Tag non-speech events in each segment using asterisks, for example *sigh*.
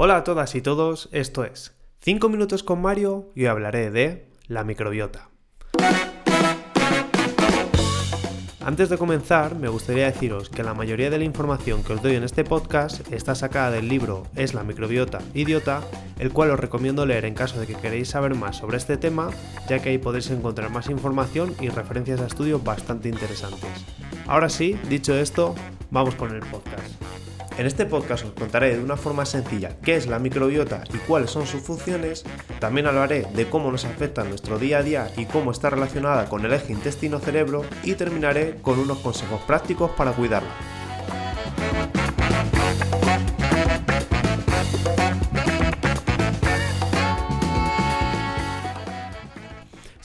Hola a todas y todos, esto es 5 minutos con Mario y hoy hablaré de la microbiota. Antes de comenzar, me gustaría deciros que la mayoría de la información que os doy en este podcast está sacada del libro Es la microbiota idiota, el cual os recomiendo leer en caso de que queréis saber más sobre este tema, ya que ahí podréis encontrar más información y referencias a estudios bastante interesantes. Ahora sí, dicho esto, vamos con el podcast. En este podcast os contaré de una forma sencilla qué es la microbiota y cuáles son sus funciones. También hablaré de cómo nos afecta nuestro día a día y cómo está relacionada con el eje intestino-cerebro y terminaré con unos consejos prácticos para cuidarla.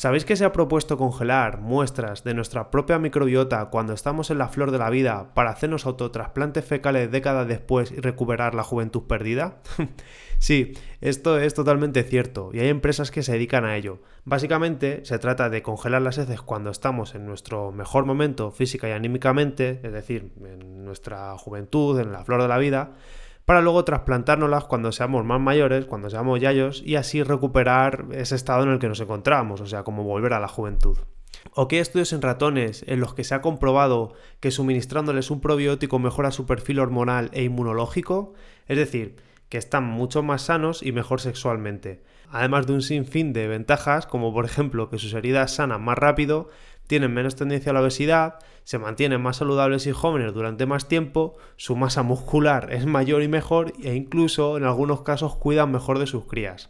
¿Sabéis que se ha propuesto congelar muestras de nuestra propia microbiota cuando estamos en la flor de la vida para hacernos autotrasplantes fecales décadas después y recuperar la juventud perdida? *laughs* sí, esto es totalmente cierto y hay empresas que se dedican a ello. Básicamente se trata de congelar las heces cuando estamos en nuestro mejor momento física y anímicamente, es decir, en nuestra juventud, en la flor de la vida, para luego trasplantárnoslas cuando seamos más mayores, cuando seamos yayos, y así recuperar ese estado en el que nos encontramos, o sea, como volver a la juventud. ¿O qué estudios en ratones en los que se ha comprobado que suministrándoles un probiótico mejora su perfil hormonal e inmunológico? Es decir, que están mucho más sanos y mejor sexualmente. Además de un sinfín de ventajas, como por ejemplo que sus heridas sanan más rápido, tienen menos tendencia a la obesidad, se mantienen más saludables y jóvenes durante más tiempo, su masa muscular es mayor y mejor e incluso en algunos casos cuidan mejor de sus crías.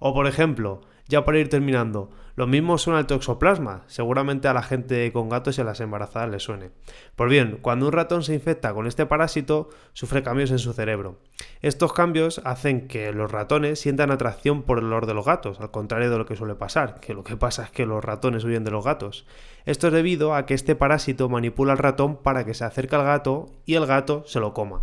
O por ejemplo, ya para ir terminando, lo mismo suena el toxoplasma, seguramente a la gente con gatos y a las embarazadas les suene. Pues bien, cuando un ratón se infecta con este parásito, sufre cambios en su cerebro. Estos cambios hacen que los ratones sientan atracción por el olor de los gatos, al contrario de lo que suele pasar, que lo que pasa es que los ratones huyen de los gatos. Esto es debido a que este parásito manipula al ratón para que se acerque al gato y el gato se lo coma.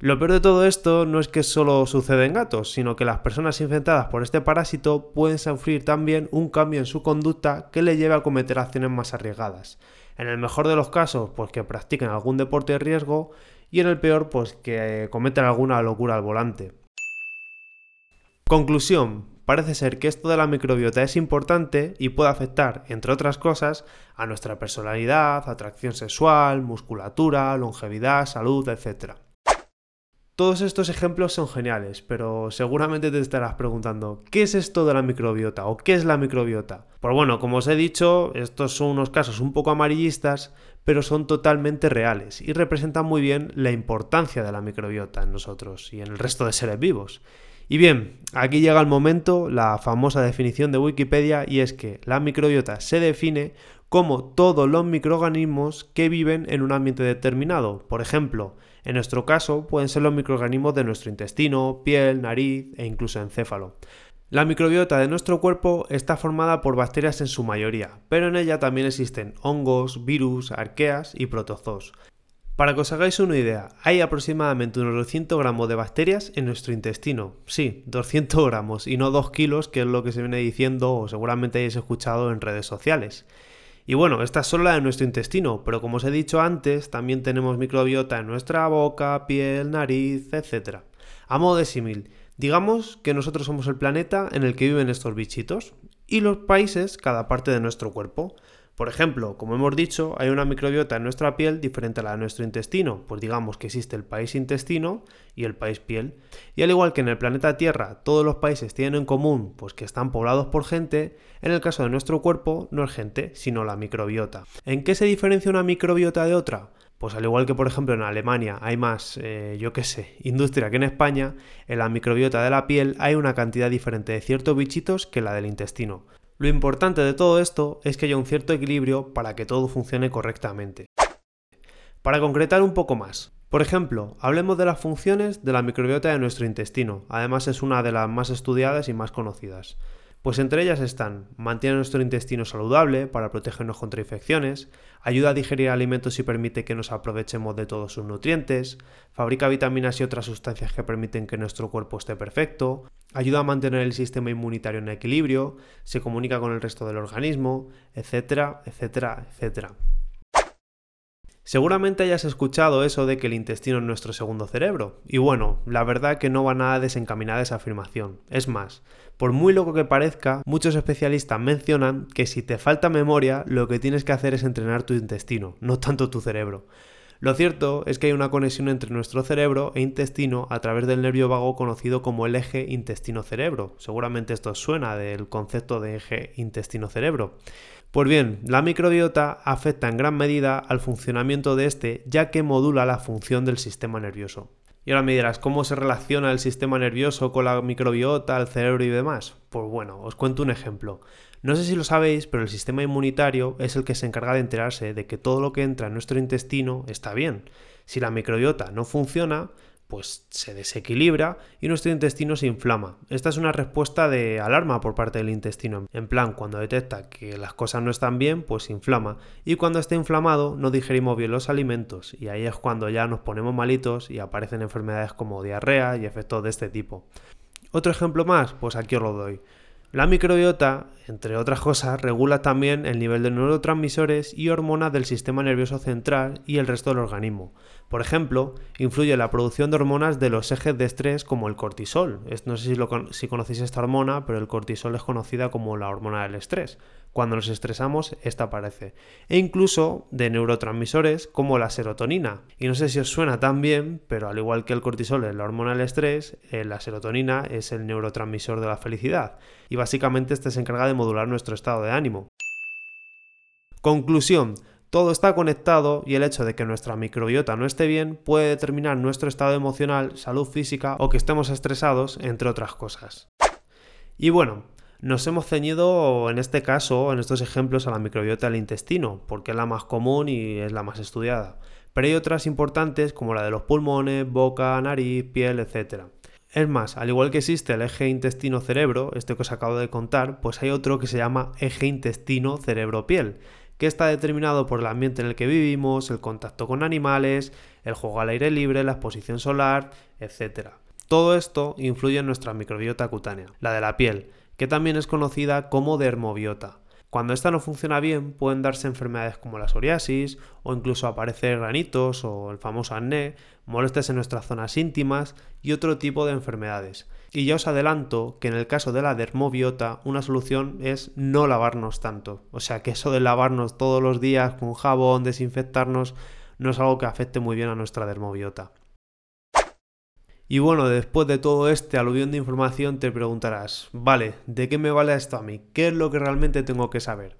Lo peor de todo esto no es que solo sucede en gatos, sino que las personas infectadas por este parásito pueden sufrir también un cambio en su conducta que le lleve a cometer acciones más arriesgadas. En el mejor de los casos, pues que practiquen algún deporte de riesgo y en el peor, pues que cometen alguna locura al volante. Conclusión. Parece ser que esto de la microbiota es importante y puede afectar, entre otras cosas, a nuestra personalidad, atracción sexual, musculatura, longevidad, salud, etc. Todos estos ejemplos son geniales, pero seguramente te estarás preguntando, ¿qué es esto de la microbiota o qué es la microbiota? Pues bueno, como os he dicho, estos son unos casos un poco amarillistas, pero son totalmente reales y representan muy bien la importancia de la microbiota en nosotros y en el resto de seres vivos. Y bien, aquí llega el momento, la famosa definición de Wikipedia, y es que la microbiota se define como todos los microorganismos que viven en un ambiente determinado. Por ejemplo, en nuestro caso pueden ser los microorganismos de nuestro intestino, piel, nariz e incluso encéfalo. La microbiota de nuestro cuerpo está formada por bacterias en su mayoría, pero en ella también existen hongos, virus, arqueas y protozoos. Para que os hagáis una idea, hay aproximadamente unos 200 gramos de bacterias en nuestro intestino. Sí, 200 *laughs* gramos y no 2 kilos, que es lo que se viene diciendo o seguramente hayáis escuchado en redes sociales. Y bueno, esta es solo la de nuestro intestino, pero como os he dicho antes, también tenemos microbiota en nuestra boca, piel, nariz, etc. A modo de símil, digamos que nosotros somos el planeta en el que viven estos bichitos y los países cada parte de nuestro cuerpo. Por ejemplo, como hemos dicho, hay una microbiota en nuestra piel diferente a la de nuestro intestino, pues digamos que existe el país intestino y el país piel. Y al igual que en el planeta Tierra todos los países tienen en común pues que están poblados por gente, en el caso de nuestro cuerpo no es gente, sino la microbiota. ¿En qué se diferencia una microbiota de otra? Pues al igual que por ejemplo en Alemania hay más, eh, yo qué sé, industria que en España, en la microbiota de la piel hay una cantidad diferente de ciertos bichitos que la del intestino. Lo importante de todo esto es que haya un cierto equilibrio para que todo funcione correctamente. Para concretar un poco más, por ejemplo, hablemos de las funciones de la microbiota de nuestro intestino, además es una de las más estudiadas y más conocidas. Pues entre ellas están, mantiene nuestro intestino saludable para protegernos contra infecciones, ayuda a digerir alimentos y permite que nos aprovechemos de todos sus nutrientes, fabrica vitaminas y otras sustancias que permiten que nuestro cuerpo esté perfecto, ayuda a mantener el sistema inmunitario en equilibrio, se comunica con el resto del organismo, etcétera, etcétera, etcétera. Seguramente hayas escuchado eso de que el intestino es nuestro segundo cerebro. Y bueno, la verdad que no va nada desencaminada esa afirmación. Es más, por muy loco que parezca, muchos especialistas mencionan que si te falta memoria, lo que tienes que hacer es entrenar tu intestino, no tanto tu cerebro. Lo cierto es que hay una conexión entre nuestro cerebro e intestino a través del nervio vago conocido como el eje intestino-cerebro. Seguramente esto suena del concepto de eje intestino-cerebro. Pues bien, la microbiota afecta en gran medida al funcionamiento de este ya que modula la función del sistema nervioso. Y ahora me dirás, ¿cómo se relaciona el sistema nervioso con la microbiota, el cerebro y demás? Pues bueno, os cuento un ejemplo. No sé si lo sabéis, pero el sistema inmunitario es el que se encarga de enterarse de que todo lo que entra en nuestro intestino está bien. Si la microbiota no funciona, pues se desequilibra y nuestro intestino se inflama. Esta es una respuesta de alarma por parte del intestino. En plan, cuando detecta que las cosas no están bien, pues se inflama. Y cuando está inflamado, no digerimos bien los alimentos. Y ahí es cuando ya nos ponemos malitos y aparecen enfermedades como diarrea y efectos de este tipo. Otro ejemplo más, pues aquí os lo doy. La microbiota, entre otras cosas, regula también el nivel de neurotransmisores y hormonas del sistema nervioso central y el resto del organismo. Por ejemplo, influye la producción de hormonas de los ejes de estrés como el cortisol. No sé si, conocéis esta hormona, pero el cortisol es conocida como la hormona del estrés. Cuando nos estresamos, esta aparece. E incluso de neurotransmisores como la serotonina. Y no sé si os suena tan bien, pero al igual que el cortisol es la hormona del estrés, eh, la serotonina es el neurotransmisor de la felicidad. Y básicamente este se encarga modular nuestro estado de ánimo. Conclusión. Todo está conectado y el hecho de que nuestra microbiota no esté bien puede determinar nuestro estado emocional, salud física o que estemos estresados, entre otras cosas. Y bueno, nos hemos ceñido en este caso, en estos ejemplos, a la microbiota del intestino, porque es la más común y es la más estudiada. Pero hay otras importantes como la de los pulmones, boca, nariz, piel, etc. Es más, al igual que existe el eje intestino-cerebro, este que os acabo de contar, pues hay otro que se llama eje intestino-cerebro-piel, que está determinado por el ambiente en el que vivimos, el contacto con animales, el juego al aire libre, la exposición solar, etc. Todo esto influye en nuestra microbiota cutánea, la de la piel, que también es conocida como dermobiota. Cuando esta no funciona bien, pueden darse enfermedades como la psoriasis, o incluso aparecer granitos o el famoso acné, molestias en nuestras zonas íntimas y otro tipo de enfermedades. Y ya os adelanto que en el caso de la dermobiota, una solución es no lavarnos tanto. O sea que eso de lavarnos todos los días con jabón, desinfectarnos, no es algo que afecte muy bien a nuestra dermobiota. Y bueno, después de todo este aluvión de información te preguntarás, vale, ¿de qué me vale esto a mí? ¿Qué es lo que realmente tengo que saber?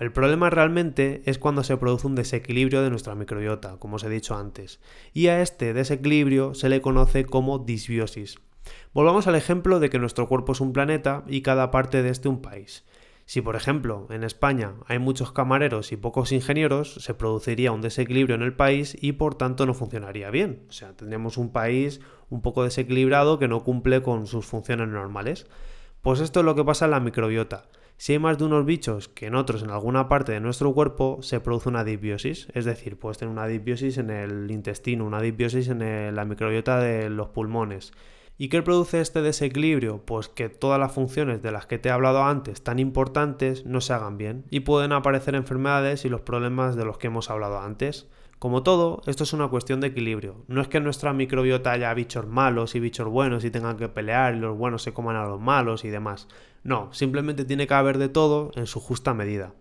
El problema realmente es cuando se produce un desequilibrio de nuestra microbiota, como os he dicho antes, y a este desequilibrio se le conoce como disbiosis. Volvamos al ejemplo de que nuestro cuerpo es un planeta y cada parte de este un país. Si, por ejemplo, en España hay muchos camareros y pocos ingenieros, se produciría un desequilibrio en el país y por tanto no funcionaría bien. O sea, tendríamos un país un poco desequilibrado que no cumple con sus funciones normales. Pues esto es lo que pasa en la microbiota. Si hay más de unos bichos que en otros en alguna parte de nuestro cuerpo, se produce una disbiosis. Es decir, puedes tener una disbiosis en el intestino, una disbiosis en la microbiota de los pulmones ¿Y qué produce este desequilibrio? Pues que todas las funciones de las que te he hablado antes, tan importantes, no se hagan bien y pueden aparecer enfermedades y los problemas de los que hemos hablado antes. Como todo, esto es una cuestión de equilibrio. No es que nuestra microbiota haya bichos malos y bichos buenos y tengan que pelear y los buenos se coman a los malos y demás. No, simplemente tiene que haber de todo en su justa medida.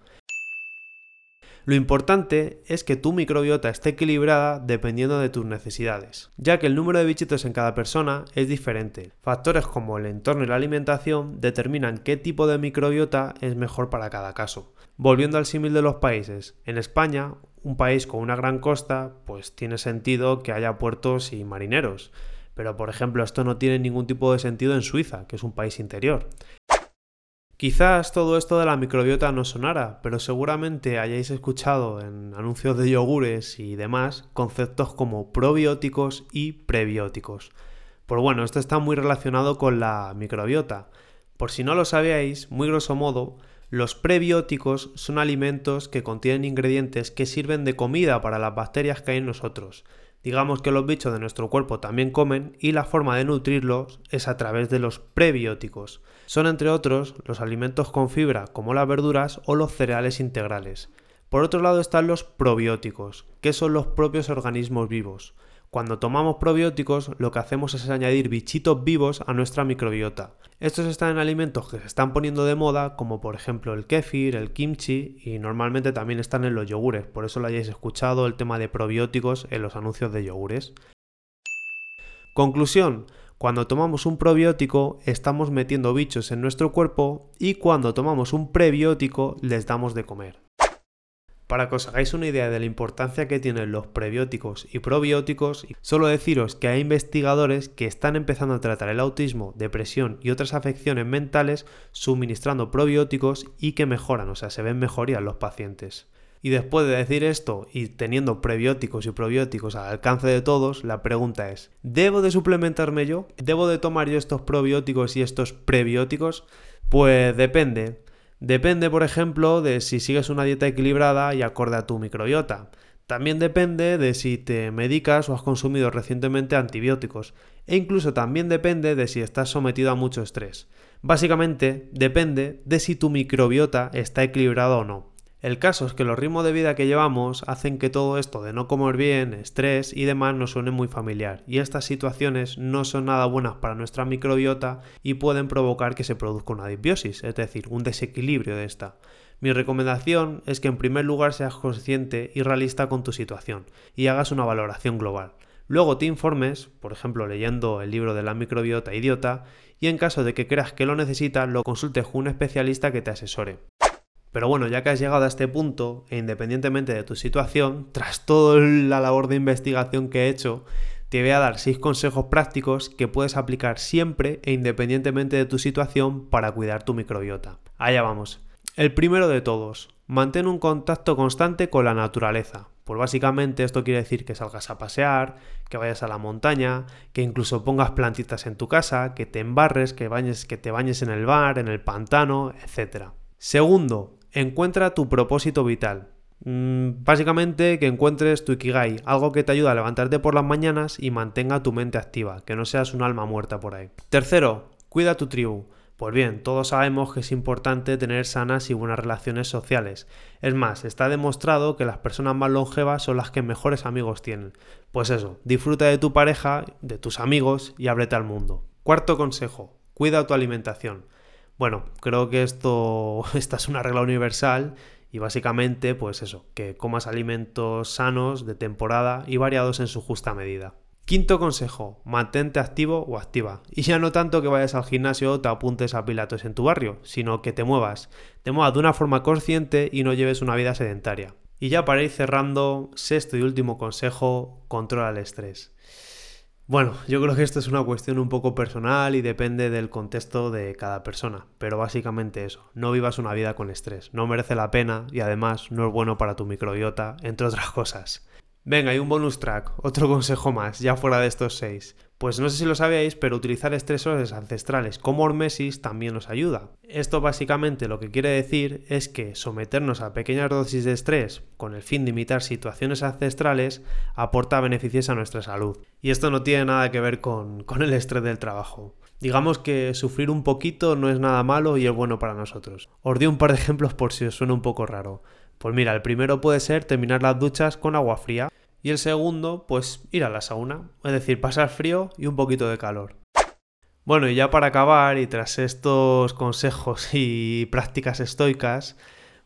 Lo importante es que tu microbiota esté equilibrada dependiendo de tus necesidades, ya que el número de bichitos en cada persona es diferente. Factores como el entorno y la alimentación determinan qué tipo de microbiota es mejor para cada caso. Volviendo al símil de los países, en España, un país con una gran costa, pues tiene sentido que haya puertos y marineros. Pero por ejemplo, esto no tiene ningún tipo de sentido en Suiza, que es un país interior. Quizás todo esto de la microbiota no sonara, pero seguramente hayáis escuchado en anuncios de yogures y demás conceptos como probióticos y prebióticos. Pues bueno, esto está muy relacionado con la microbiota. Por si no lo sabíais, muy grosso modo, los prebióticos son alimentos que contienen ingredientes que sirven de comida para las bacterias que hay en nosotros. Digamos que los bichos de nuestro cuerpo también comen y la forma de nutrirlos es a través de los prebióticos. Son entre otros los alimentos con fibra como las verduras o los cereales integrales. Por otro lado están los probióticos, que son los propios organismos vivos. Cuando tomamos probióticos, lo que hacemos es añadir bichitos vivos a nuestra microbiota. Estos están en alimentos que se están poniendo de moda, como por ejemplo el kéfir, el kimchi, y normalmente también están en los yogures, por eso lo hayáis escuchado el tema de probióticos en los anuncios de yogures. Conclusión, cuando tomamos un probiótico estamos metiendo bichos en nuestro cuerpo y cuando tomamos un prebiótico les damos de comer. Para que os hagáis una idea de la importancia que tienen los prebióticos y probióticos, solo deciros que hay investigadores que están empezando a tratar el autismo, depresión y otras afecciones mentales suministrando probióticos y que mejoran, o sea, se ven mejorías los pacientes. Y después de decir esto y teniendo prebióticos y probióticos al alcance de todos, la pregunta es, ¿debo de suplementarme yo? ¿Debo de tomar yo estos probióticos y estos prebióticos? Pues depende. Depende, por ejemplo, de si sigues una dieta equilibrada y acorde a tu microbiota. También depende de si te medicas o has consumido recientemente antibióticos. E incluso también depende de si estás sometido a mucho estrés. Básicamente, depende de si tu microbiota está equilibrada o no. El caso es que los ritmos de vida que llevamos hacen que todo esto de no comer bien, estrés y demás nos suene muy familiar, y estas situaciones no son nada buenas para nuestra microbiota y pueden provocar que se produzca una disbiosis, es decir, un desequilibrio de esta. Mi recomendación es que en primer lugar seas consciente y realista con tu situación y hagas una valoración global. Luego te informes, por ejemplo leyendo el libro de la microbiota idiota, y en caso de que creas que lo necesitas, lo consultes con un especialista que te asesore. Pero bueno, ya que has llegado a este punto, e independientemente de tu situación, tras toda la labor de investigación que he hecho, te voy a dar 6 consejos prácticos que puedes aplicar siempre e independientemente de tu situación para cuidar tu microbiota. Allá vamos. El primero de todos, mantén un contacto constante con la naturaleza. Pues básicamente esto quiere decir que salgas a pasear, que vayas a la montaña, que incluso pongas plantitas en tu casa, que te embarres, que, bañes, que te bañes en el bar, en el pantano, etc. Segundo, Encuentra tu propósito vital. Mm, básicamente que encuentres tu Ikigai, algo que te ayuda a levantarte por las mañanas y mantenga tu mente activa, que no seas un alma muerta por ahí. Tercero, cuida tu tribu. Pues bien, todos sabemos que es importante tener sanas y buenas relaciones sociales. Es más, está demostrado que las personas más longevas son las que mejores amigos tienen. Pues eso, disfruta de tu pareja, de tus amigos y ábrete al mundo. Cuarto consejo, cuida tu alimentación. Bueno, creo que esto, *laughs* esta es una regla universal y básicamente, pues eso, que comas alimentos sanos, de temporada y variados en su justa medida. Quinto consejo, mantente activo o activa. Y ya no tanto que vayas al gimnasio o te apuntes a pilates en tu barrio, sino que te muevas. Te muevas de una forma consciente y no lleves una vida sedentaria. Y ya para ir cerrando, sexto y último consejo, controla el estrés. Bueno, yo creo que esto es una cuestión un poco personal y depende del contexto de cada persona, pero básicamente eso, no vivas una vida con estrés, no merece la pena y además no es bueno para tu microbiota, entre otras cosas. Venga, hay un bonus track, otro consejo más, ya fuera de estos seis. Pues no sé si lo sabíais, pero utilizar estresores ancestrales como hormesis también nos ayuda. Esto básicamente lo que quiere decir es que someternos a pequeñas dosis de estrés con el fin de imitar situaciones ancestrales aporta beneficios a nuestra salud. Y esto no tiene nada que ver con, con el estrés del trabajo. Digamos que sufrir un poquito no es nada malo y es bueno para nosotros. Os doy un par de ejemplos por si os suena un poco raro. Pues mira, el primero puede ser terminar las duchas con agua fría. Y el segundo, pues ir a la sauna, es decir, pasar frío y un poquito de calor. Bueno, y ya para acabar, y tras estos consejos y prácticas estoicas,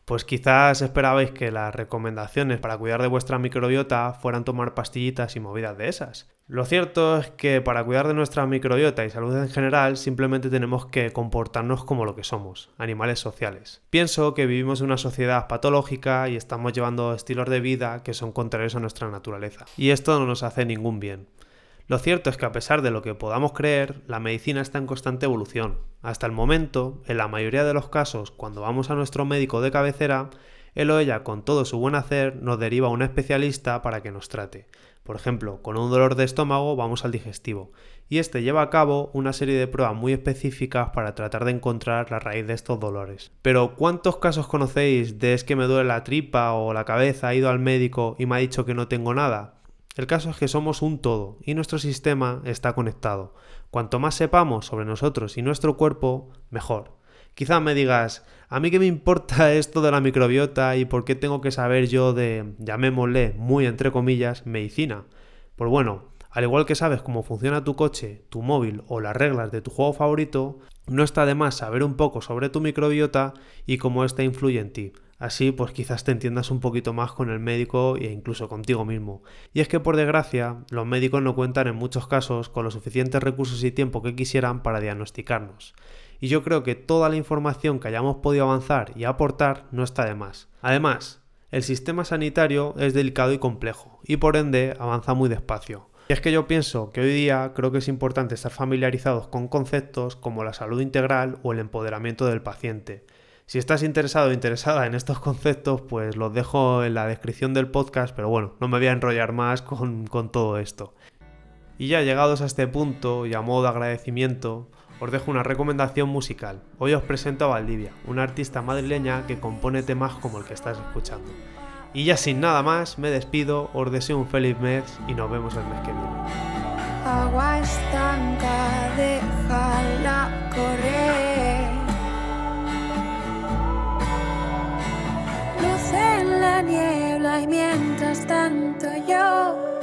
pues quizás esperabais que las recomendaciones para cuidar de vuestra microbiota fueran tomar pastillitas y movidas de esas. Lo cierto es que para cuidar de nuestra microbiota y salud en general simplemente tenemos que comportarnos como lo que somos, animales sociales. Pienso que vivimos en una sociedad patológica y estamos llevando estilos de vida que son contrarios a nuestra naturaleza. Y esto no nos hace ningún bien. Lo cierto es que a pesar de lo que podamos creer, la medicina está en constante evolución. Hasta el momento, en la mayoría de los casos, cuando vamos a nuestro médico de cabecera, él o ella, con todo su buen hacer, nos deriva a un especialista para que nos trate. Por ejemplo, con un dolor de estómago vamos al digestivo, y este lleva a cabo una serie de pruebas muy específicas para tratar de encontrar la raíz de estos dolores. Pero ¿cuántos casos conocéis de es que me duele la tripa o la cabeza, he ido al médico y me ha dicho que no tengo nada? El caso es que somos un todo y nuestro sistema está conectado. Cuanto más sepamos sobre nosotros y nuestro cuerpo, mejor. Quizás me digas, ¿a mí qué me importa *laughs* esto de la microbiota y por qué tengo que saber yo de, llamémosle, muy entre comillas, medicina? Pues bueno, al igual que sabes cómo funciona tu coche, tu móvil o las reglas de tu juego favorito, no está de más saber un poco sobre tu microbiota y cómo ésta influye en ti. Así pues quizás te entiendas un poquito más con el médico e incluso contigo mismo. Y es que por desgracia los médicos no cuentan en muchos casos con los suficientes recursos y tiempo que quisieran para diagnosticarnos. Y yo creo que toda la información que hayamos podido avanzar y aportar no está de más. Además, el sistema sanitario es delicado y complejo, y por ende avanza muy despacio. Y es que yo pienso que hoy día creo que es importante estar familiarizados con conceptos como la salud integral o el empoderamiento del paciente. Si estás interesado o interesada en estos conceptos, pues los dejo en la descripción del podcast, pero bueno, no me voy a enrollar más con, con todo esto. Y ya llegados a este punto, y a modo de agradecimiento, os dejo una recomendación musical. Hoy os presento a Valdivia, una artista madrileña que compone temas como el que estás escuchando. Y ya sin nada más, me despido, os deseo un feliz mes y nos vemos el mes que viene. La niebla y mientras tanto yo